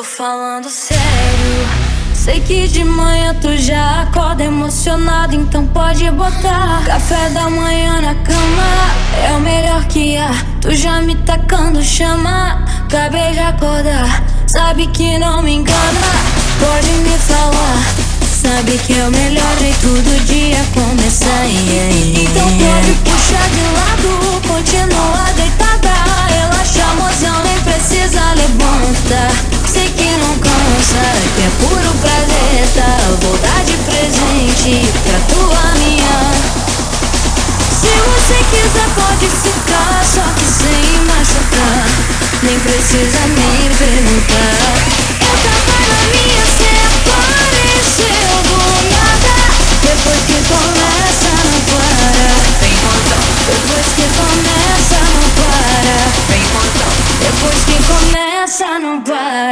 tô falando sério. Sei que de manhã tu já acorda emocionado, então pode botar café da manhã na cama. É o melhor que há. Tu já me tacando chama. Acabei de acordar, sabe que não me engana. Pode me falar, sabe que é o melhor jeito do dia começar. Yeah. Então pode puxar de lado, continua deitada. Relaxa, mozão, nem precisa levantar. Cansa, que é puro prazer. Tá? Vou dar de presente pra tua minha. Se você quiser, pode ficar, só que sem machucar. Nem precisa me perguntar. Eu tava na minha, cê apareceu do nada. Depois que começa, não para. Depois que começa, não para. Depois que começa, não para.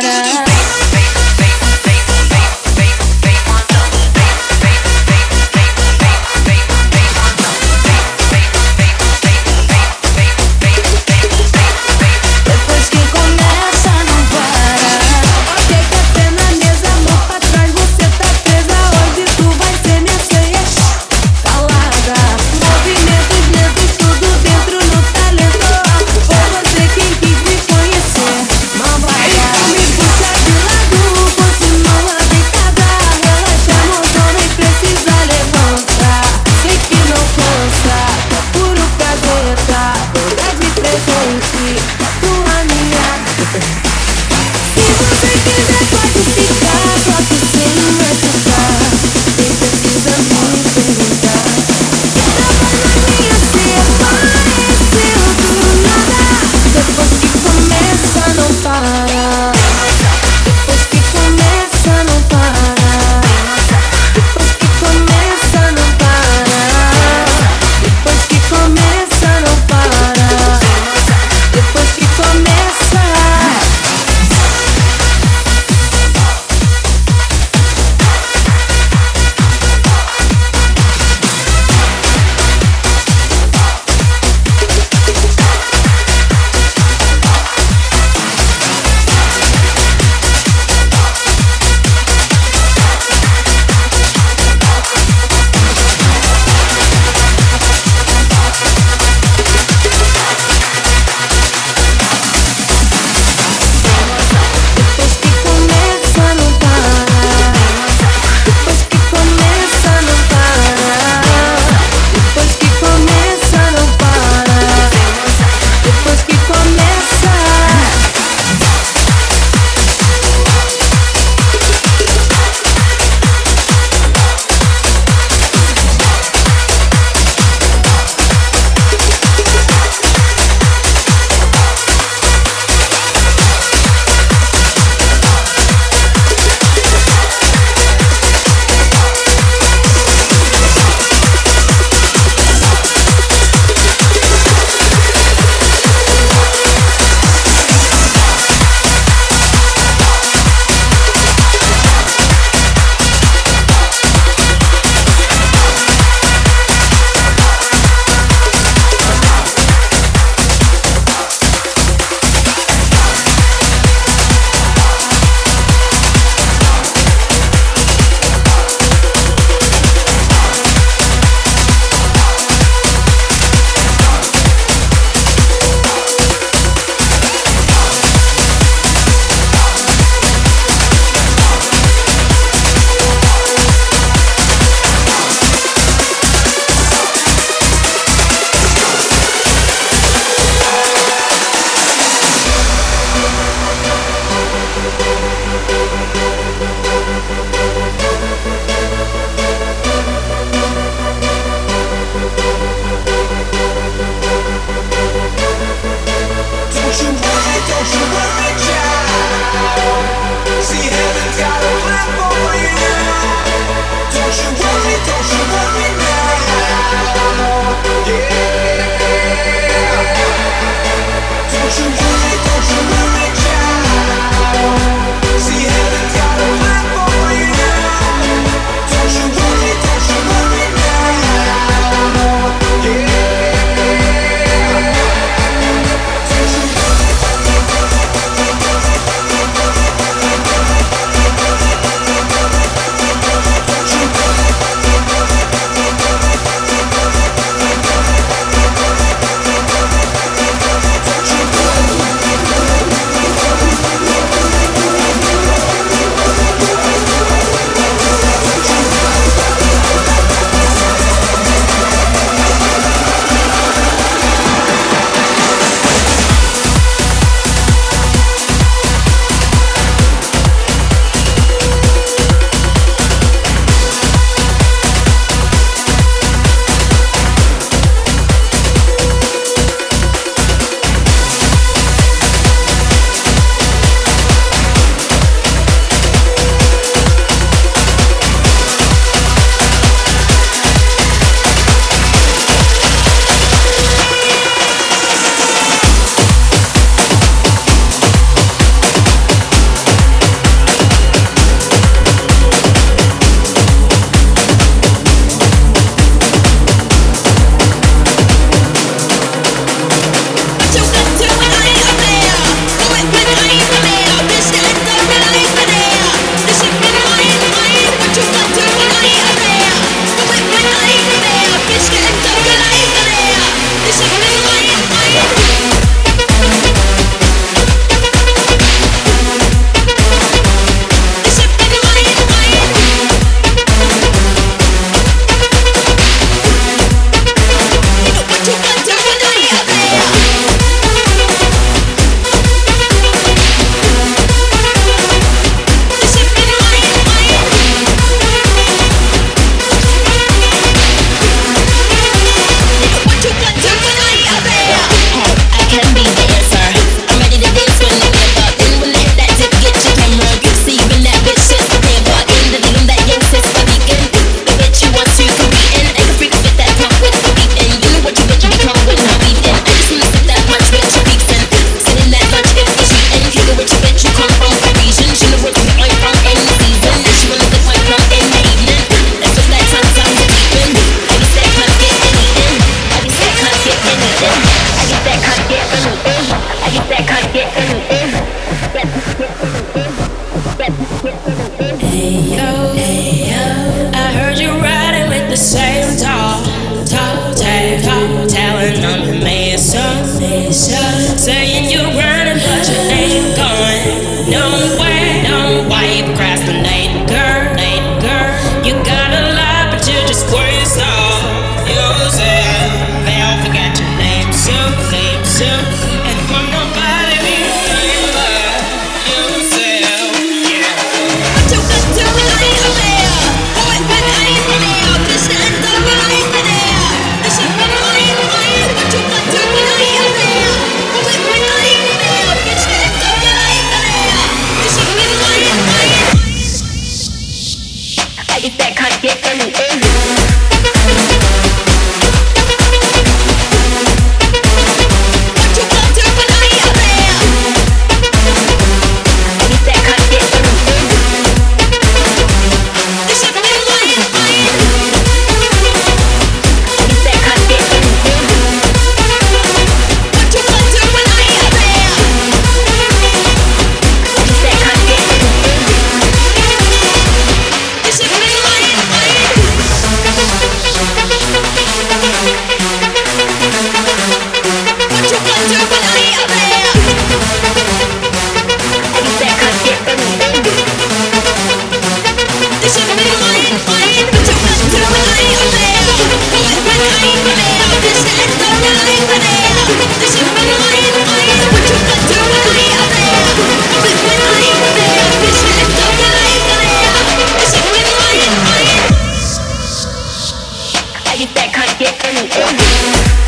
Get that can't get any.